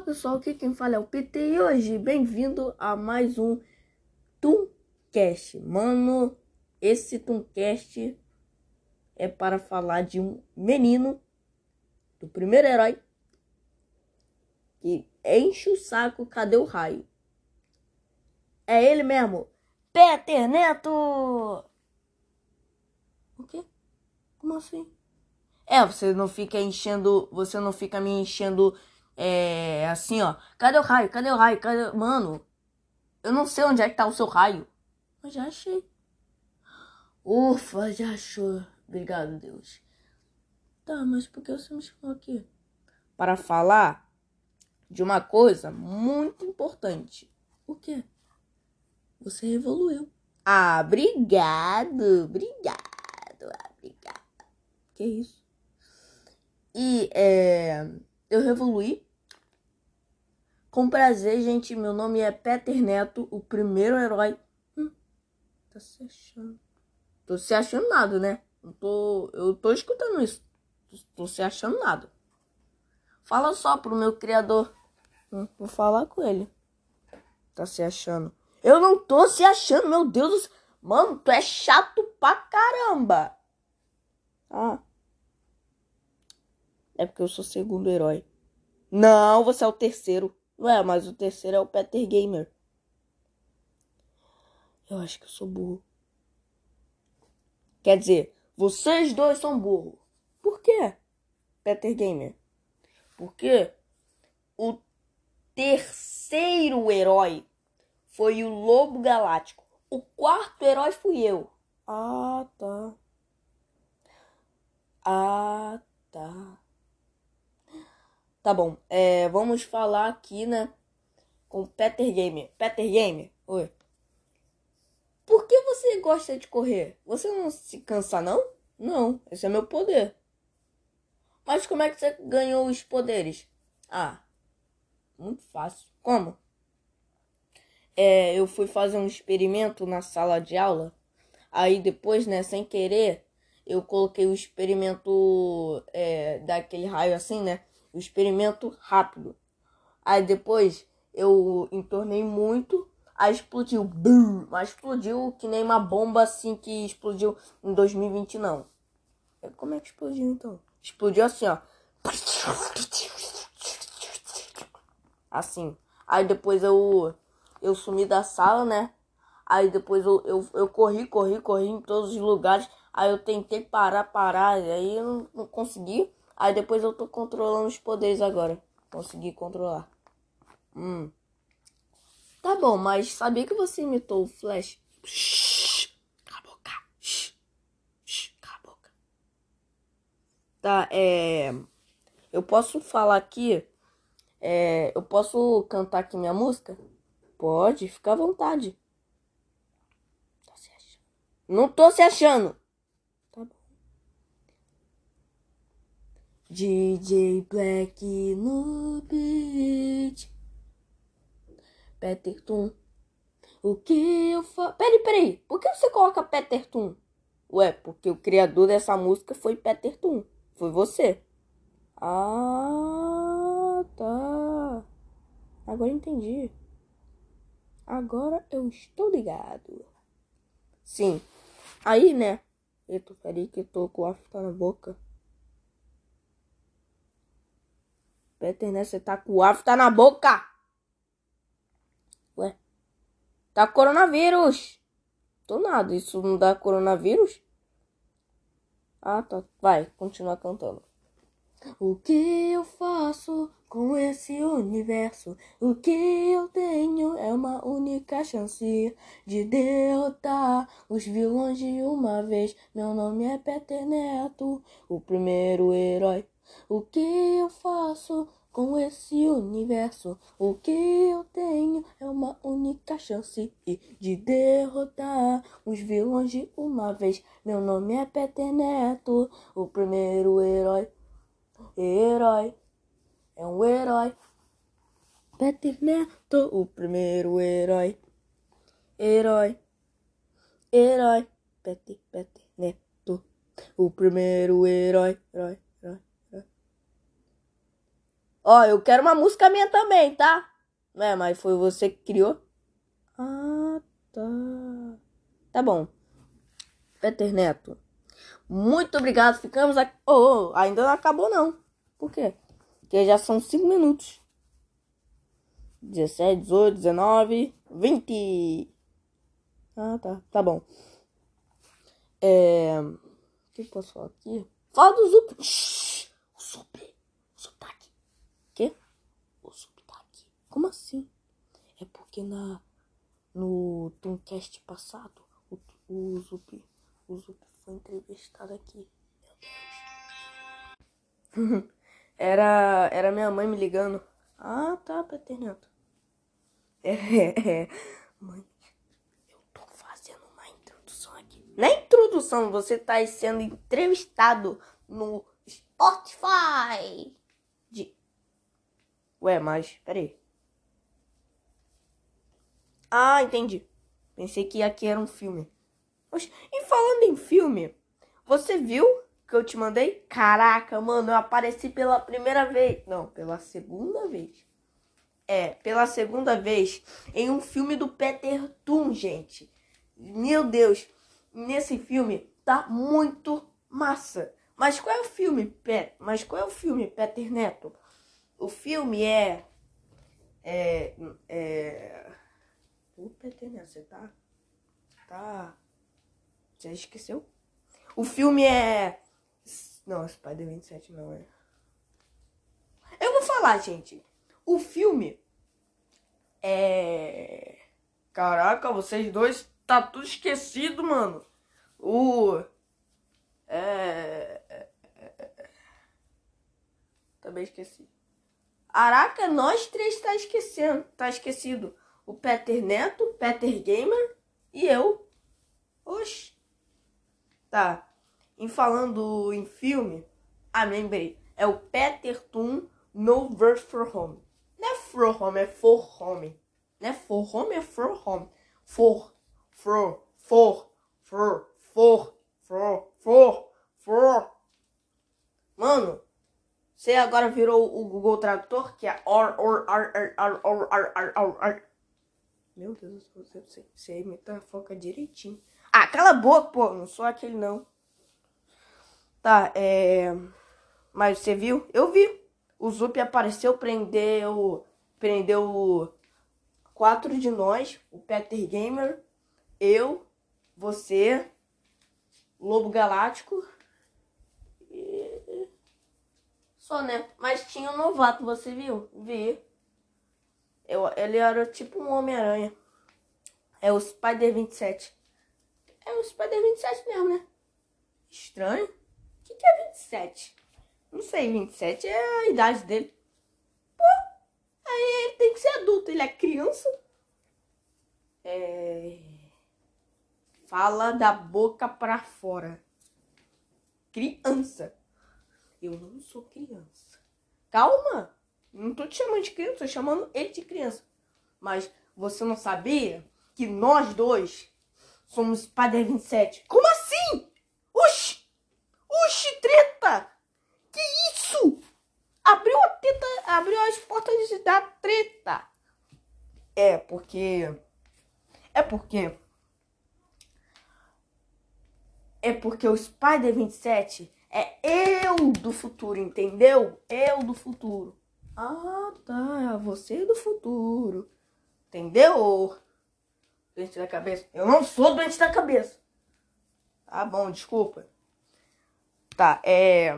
Fala pessoal, aqui quem fala é o PT e hoje bem-vindo a mais um Tooncast. Mano, esse Tooncast é para falar de um menino do primeiro herói que enche o saco, cadê o raio? É ele mesmo, Peter Neto! O quê? Como assim? É, você não fica enchendo, você não fica me enchendo é, assim, ó. Cadê o raio? Cadê o raio? Cadê... Mano, eu não sei onde é que tá o seu raio. Mas já achei. Ufa, já achou. Obrigado, Deus. Tá, mas por que você me chamou aqui? Para falar de uma coisa muito importante. O quê? Você evoluiu. Ah, obrigado, obrigado, obrigado. Que isso? E é, eu revolui. Com prazer, gente. Meu nome é Peter Neto, o primeiro herói. Hum, tá se achando. Tô se achando nada, né? Eu tô, eu tô escutando isso. Tô se achando nada. Fala só pro meu criador. Hum, vou falar com ele. Tá se achando. Eu não tô se achando, meu Deus. Mano, tu é chato pra caramba. Ah. É porque eu sou o segundo herói. Não, você é o terceiro. Ué, mas o terceiro é o Peter Gamer. Eu acho que eu sou burro. Quer dizer, vocês dois são burros. Por quê, Peter Gamer? Porque o terceiro herói foi o Lobo Galáctico. O quarto herói fui eu. Ah, tá. Ah, tá. Tá bom, é, vamos falar aqui, né, com Peter Gamer. Peter Gamer, oi. Por que você gosta de correr? Você não se cansa, não? Não, esse é meu poder. Mas como é que você ganhou os poderes? Ah, muito fácil. Como? É, eu fui fazer um experimento na sala de aula. Aí depois, né, sem querer, eu coloquei o experimento é, daquele raio assim, né? O experimento rápido. Aí depois eu entornei muito, aí explodiu. Bum, mas explodiu que nem uma bomba assim que explodiu em 2020 não. Como é que explodiu então? Explodiu assim, ó. Assim. Aí depois eu eu sumi da sala, né? Aí depois eu, eu, eu corri, corri, corri em todos os lugares. Aí eu tentei parar, parar, aí eu não, não consegui. Aí depois eu tô controlando os poderes agora. Consegui controlar. Hum. Tá bom, mas sabia que você imitou o Flash? Shhh, cala a boca. Shhh, shhh, cala a boca. Tá, é... Eu posso falar aqui... É... Eu posso cantar aqui minha música? Pode, fica à vontade. Não tô se achando. DJ Black no beat. Peter Toon. O que eu faço? Peraí, peraí. Por que você coloca Peter Toon? Ué, porque o criador dessa música foi Peter Toon. Foi você. Ah, tá. Agora entendi. Agora eu estou ligado. Sim. Aí, né? Eu tô, peraí que eu tô com a fita na boca. Peter, né? Você tá com o afta tá na boca. Ué. Tá coronavírus. Tô nada. Isso não dá coronavírus? Ah, tá. Vai, continua cantando. O que eu faço com esse universo? O que eu tenho é uma única chance de derrotar os vilões de uma vez. Meu nome é Peter Neto, o primeiro herói o que eu faço com esse universo? O que eu tenho é uma única chance de derrotar os vilões de uma vez. Meu nome é Peter Neto, o primeiro herói. Herói, é um herói. Peter Neto, o primeiro herói. Herói, herói. Peter, Peter Neto, o primeiro herói. Herói. Ó, eu quero uma música minha também, tá? É, mas foi você que criou? Ah, tá. Tá bom. Peter Neto. Muito obrigado. Ficamos aqui. Oh, ainda não acabou, não. Por quê? Porque já são 5 minutos. 17, 18, 19, 20. Ah, tá. Tá bom. É. O que eu posso falar aqui? Fala do Zup. Shhh, O Zup tá aqui. Quê? O Zup tá aqui. Como assim? É porque na. No Tomcast passado, o, o Zup. O Zup foi entrevistado aqui. Meu Deus. era, era minha mãe me ligando. Ah, tá, Peter Neto. É, é, mãe, eu tô fazendo uma introdução aqui. Na introdução, você tá sendo entrevistado no Spotify. De... Ué, mas, peraí. Ah, entendi. Pensei que aqui era um filme. Oxe, e falando em filme, você viu que eu te mandei? Caraca, mano, eu apareci pela primeira vez. Não, pela segunda vez é, pela segunda vez, em um filme do Peter Toon, gente. Meu Deus, nesse filme tá muito massa. Mas qual é o filme, Pet? Mas qual é o filme, Peter Neto? O filme é. É. é... O Peter Neto, você tá. Tá. Você esqueceu? O filme é. Não, Spider 27 não é. Eu vou falar, gente. O filme é. Caraca, vocês dois tá tudo esquecido, mano. O. É. Também esqueci. Caraca, nós três tá esquecendo. Tá esquecido. O Peter Neto, Peter Gamer e eu. Oxi. Tá. Em falando em filme. Ah, lembrei. É o Peter Toon No Verse for Home. Não é for home, é for home. Não é for home, é for home. For, for, for, for, for, for, for, for. Mano, você agora virou o Google Tradutor, que é or, or, ar, ar, ar, or, ar, ar, ar, ar. Meu Deus, você, você, imita foca direitinho. Ah, cala a boca, pô. Não sou aquele, não. Tá, é... Mas você viu? Eu vi o Zup apareceu, prendeu, prendeu quatro de nós, o Peter Gamer, eu, você, Lobo Galáctico e... Só, né? Mas tinha um novato, você viu? Vi. Eu, ele era tipo um Homem-Aranha. É o Spider 27. É o Spider 27 mesmo, né? Estranho. O que, que é 27? Não sei, 27 é a idade dele. Pô, aí ele tem que ser adulto, ele é criança. É... Fala da boca pra fora. Criança. Eu não sou criança. Calma. Não tô te chamando de criança, tô chamando ele de criança. Mas você não sabia que nós dois somos Padre 27? Como assim? Oxi! Oxi, treta! Que isso? Abriu a teta, abriu as portas da treta. É porque é porque é porque o Spider 27 é eu do futuro, entendeu? Eu do futuro. Ah, tá, você do futuro. Entendeu? Doente da cabeça. Eu não sou doente da cabeça. Tá bom, desculpa. Tá, é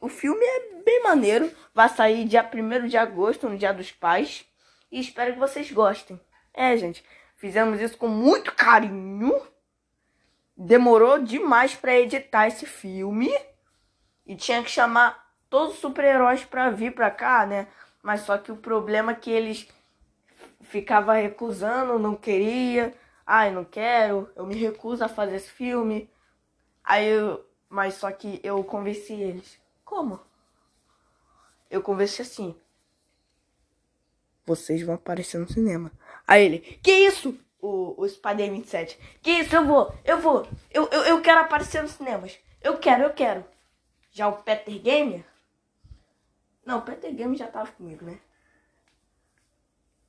o filme é bem maneiro. Vai sair dia 1 de agosto, no Dia dos Pais. E espero que vocês gostem. É, gente, fizemos isso com muito carinho. Demorou demais para editar esse filme. E tinha que chamar todos os super-heróis para vir pra cá, né? Mas só que o problema é que eles ficava recusando, não queria. Ai, não quero, eu me recuso a fazer esse filme. Aí eu, mas só que eu convenci eles. Como? Eu conversei assim. Vocês vão aparecer no cinema. Aí ele, que isso? O, o Spider 27. Que isso? Eu vou, eu vou. Eu, eu, eu quero aparecer nos cinemas. Eu quero, eu quero. Já o Peter Gamer. Não, Peter Game já tava comigo, né?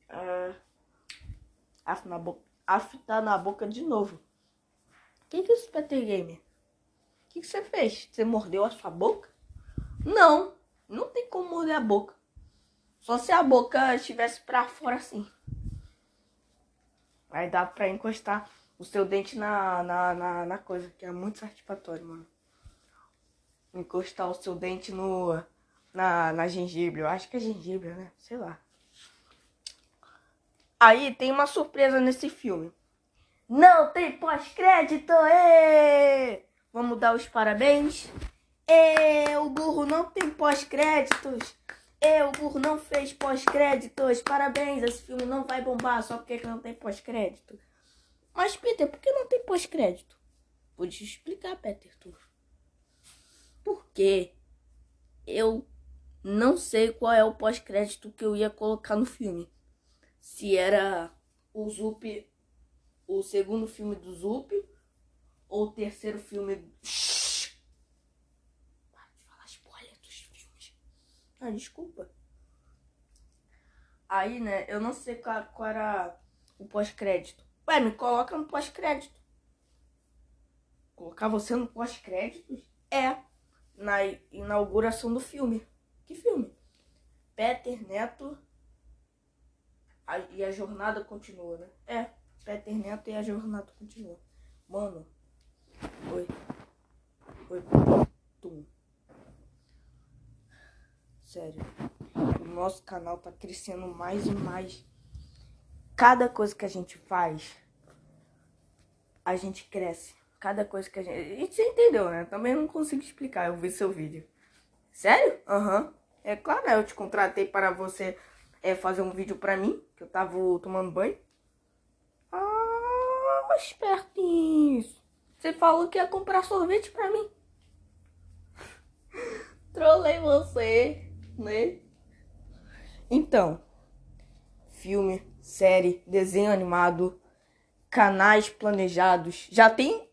Uh, af, na boca, af tá na boca de novo. O que, que é isso, Peter Game? O que, que você fez? Você mordeu a sua boca? Não, não tem como morder a boca. Só se a boca estivesse pra fora assim. Aí dá pra encostar o seu dente na, na, na, na coisa, que é muito satisfatório, mano. Encostar o seu dente no, na, na gengibre. Eu acho que é gengibre, né? Sei lá. Aí tem uma surpresa nesse filme. Não tem pós-crédito! Vamos dar os parabéns. E, o burro não tem pós-créditos. O burro não fez pós-créditos. Parabéns, esse filme não vai bombar só porque não tem pós-crédito. Mas, Peter, por que não tem pós-crédito? Vou te explicar, Peter, tu. Porque eu não sei qual é o pós-crédito que eu ia colocar no filme. Se era o Zup, o segundo filme do Zup, ou o terceiro filme. Shhh! Para de falar spoiler dos filmes. Ah, desculpa. Aí, né, eu não sei qual, qual era o pós-crédito. Ué, me coloca no pós-crédito. Colocar você no pós-créditos? É. Na inauguração do filme. Que filme? Peter Neto a, e a jornada continua, né? É, Peter Neto e a jornada continua. Mano, oi. Oi, tum. Sério, o nosso canal tá crescendo mais e mais. Cada coisa que a gente faz, a gente cresce. Cada coisa que a gente. E você entendeu, né? Também não consigo explicar. Eu vi seu vídeo. Sério? Aham. Uhum. É claro, eu te contratei para você é, fazer um vídeo pra mim, que eu tava tomando banho. Ah, espertinhos. Você falou que ia comprar sorvete pra mim. Trolei você, né? Então, filme, série, desenho animado, canais planejados. Já tem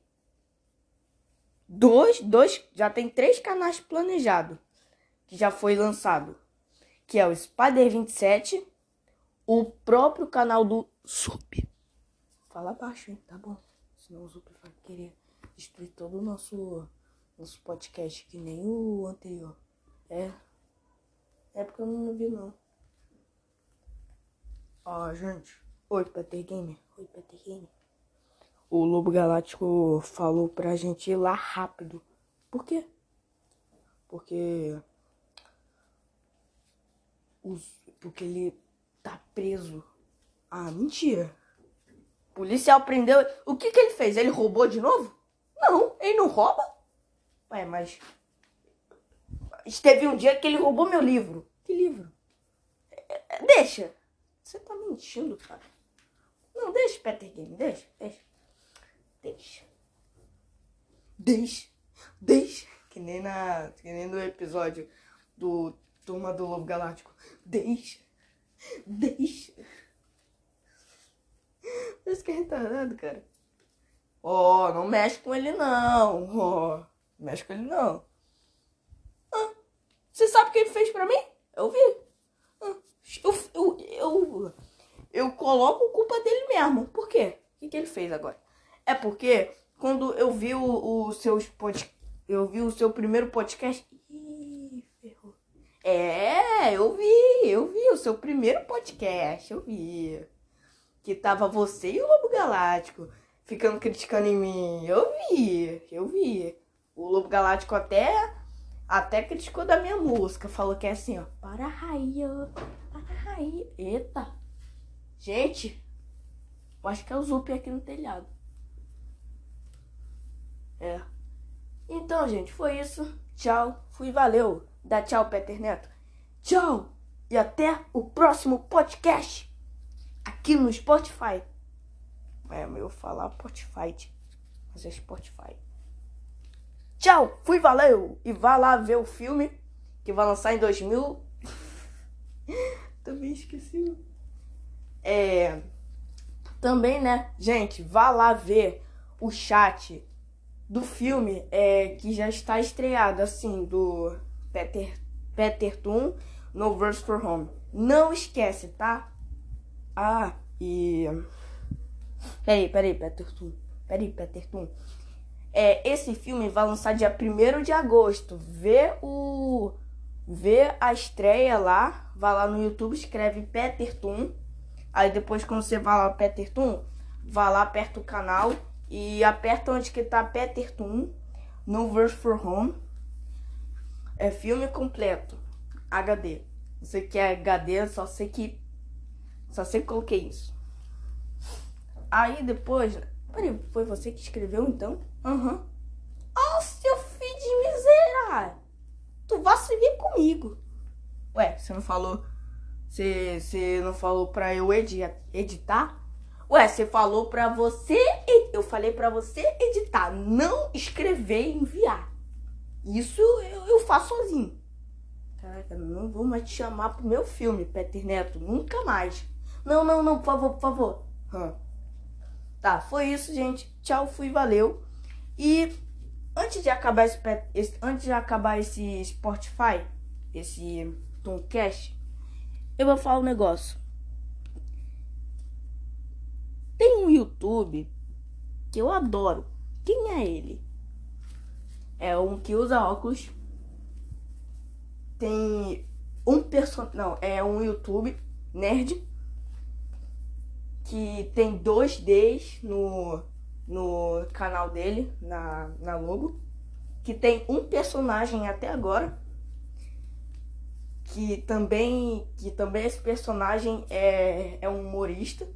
dois, dois, já tem três canais planejados que já foi lançado, que é o Spider 27, o próprio canal do Zup. Fala baixo, hein? Tá bom. Senão o Zup vai querer destruir todo o nosso, nosso podcast, que nem o anterior. É. É porque eu não vi, não. Ó, gente. Oi, Peter Gamer. Oi, Peter Gamer. O Lobo Galáctico falou pra gente ir lá rápido. Por quê? Porque os, porque ele tá preso. Ah, mentira. O policial prendeu. O que que ele fez? Ele roubou de novo? Não, ele não rouba. Ué, mas. Teve um dia que ele roubou meu livro. Que livro? É, é, deixa. Você tá mentindo, cara. Não, deixa, Peter Game. Deixa, deixa. Deixa. Deixa. Deixa. Que nem, na, que nem no episódio do Turma do Lobo Galáctico. Deixa. Deixa. Parece que é retardado, cara. Ó, oh, não mexe com ele não. Ó, oh, mexe com ele não. Ah, você sabe o que ele fez pra mim? Eu vi. Ah, eu, eu, eu, eu coloco culpa dele mesmo. Por quê? O que, que ele fez agora? É porque quando eu vi o, o seus pod... eu vi o seu primeiro podcast, é, eu vi, eu vi o seu primeiro podcast, eu vi. Que tava você e o Lobo Galáctico ficando criticando em mim. Eu vi, eu vi. O Lobo Galáctico até até criticou da minha música, falou que é assim, ó, para raio, para raio. Eita. Gente, eu acho que é o Zup aqui no telhado. É. Então, gente, foi isso. Tchau. Fui, valeu. Dá tchau, Peter Neto. Tchau e até o próximo podcast aqui no Spotify. É meu falar Spotify, mas é Spotify. Tchau, fui, valeu! E vá lá ver o filme que vai lançar em 2000. Também esqueci. É. Também, né? Gente, vá lá ver o chat do filme é, que já está estreado, assim, do Peter Peter Toon no Verse for Home. Não esquece, tá? Ah, e. Peraí, peraí, Peter Toon. Peraí, Peter Toon. É, esse filme vai lançar dia 1 de agosto. Vê o. Vê a estreia lá. Vai lá no YouTube, escreve Peter Toon. Aí depois, quando você vai lá, Peter Toon, vai lá, aperta o canal e aperta onde que tá Peter Toon no Verse for Home. É filme completo. HD. Você quer HD, só sei que. Só sei que coloquei isso. Aí depois. Peraí, foi você que escreveu então? Aham. Uhum. Oh, seu filho de miserável! Tu vir comigo. Ué, você não falou. Você, você não falou pra eu edi editar? Ué, você falou pra você. Eu falei pra você editar, não escrever e enviar. Isso eu, eu faço sozinho. Caraca, não vou mais te chamar pro meu filme, Peter Neto. Nunca mais. Não, não, não, por favor, por favor. Hum. Tá, foi isso, gente. Tchau, fui, valeu. E antes de acabar esse, esse antes de acabar esse Spotify, esse Tomcast, eu vou falar um negócio. Tem um YouTube que eu adoro. Quem é ele? É um que usa óculos. Tem um person... Não, é um YouTube nerd. Que tem dois Ds no, no canal dele, na, na logo. Que tem um personagem até agora. Que também, que também esse personagem é, é um humorista.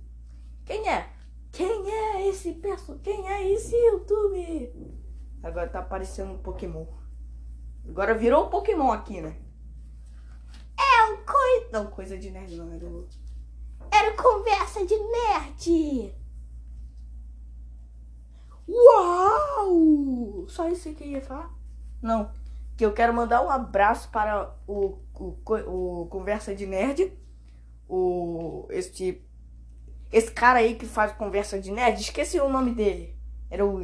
Quem é? Quem é esse perso? Quem é esse YouTube? Agora tá aparecendo um Pokémon. Agora virou um Pokémon aqui, né? É um coisa. Não, coisa de nerd não, era o. Era conversa de nerd! Uau! Só isso que eu ia falar? Não. Que eu quero mandar um abraço para o, o, o Conversa de Nerd. O. Este esse cara aí que faz conversa de nerd, esqueci o nome dele. Era o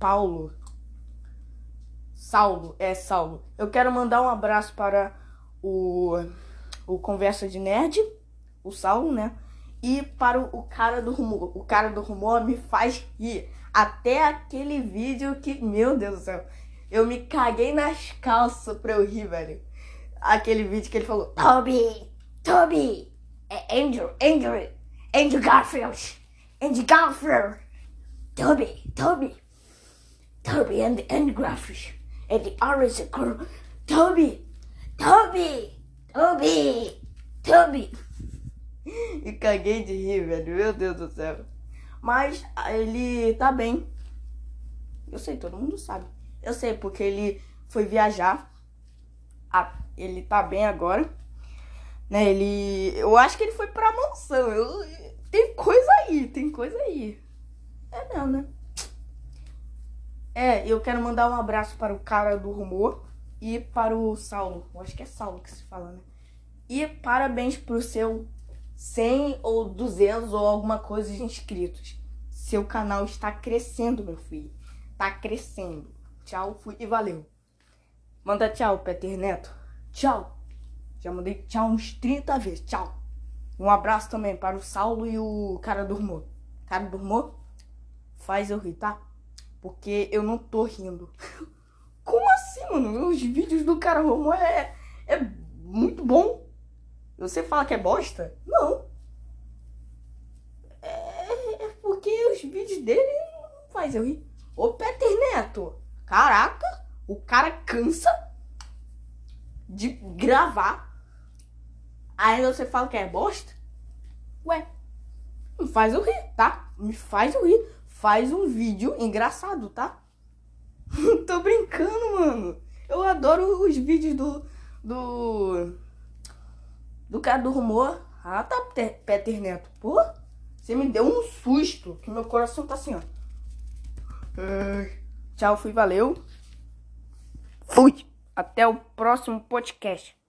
Paulo. Saulo, é Saulo. Eu quero mandar um abraço para o, o Conversa de Nerd, o Saulo, né? E para o, cara do rumor. O cara do rumor me faz rir. Até aquele vídeo que, meu Deus do céu, eu me caguei nas calças pra eu rir, velho. Aquele vídeo que ele falou: Toby, Toby, é Andrew, Andrew. Andrew Garfield, Andrew Garfield, Toby, Toby, Toby and Andrew Garfield, and the orange girl, Toby, Toby, Toby, Toby. E caguei de rir, velho. Meu Deus do céu. Mas ele tá bem. Eu sei, todo mundo sabe. Eu sei, porque ele foi viajar. Ah, ele tá bem agora. Né, ele. Eu acho que ele foi pra mansão. Eu, tem coisa aí, tem coisa aí. É mesmo, né? É, eu quero mandar um abraço para o cara do rumor e para o Saulo. Eu acho que é Saulo que se fala, né? E parabéns pro seu 100 ou 200 ou alguma coisa de inscritos. Seu canal está crescendo, meu filho. Tá crescendo. Tchau, fui e valeu. Manda tchau, Peter Neto. Tchau. Já mandei tchau uns 30 vezes. Tchau. Um abraço também para o Saulo e o cara do rumor. Cara do rumor, faz eu rir, tá? Porque eu não tô rindo. Como assim, mano? Os vídeos do cara rumor é, é muito bom. Você fala que é bosta? Não. É, é porque os vídeos dele não faz eu rir. Ô Peter Neto, caraca, o cara cansa de gravar Aí você fala que é bosta? Ué, me faz eu rir, tá? Me faz eu rir. Faz um vídeo engraçado, tá? Tô brincando, mano. Eu adoro os vídeos do. Do. Do cara do rumor. Ah, tá, Peter Neto. Pô, você me deu um susto. Que meu coração tá assim, ó. Tchau, fui, valeu. Fui. Até o próximo podcast.